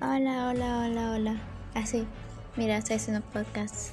Hola, hola, hola, hola. Así. Mira, estoy haciendo podcast.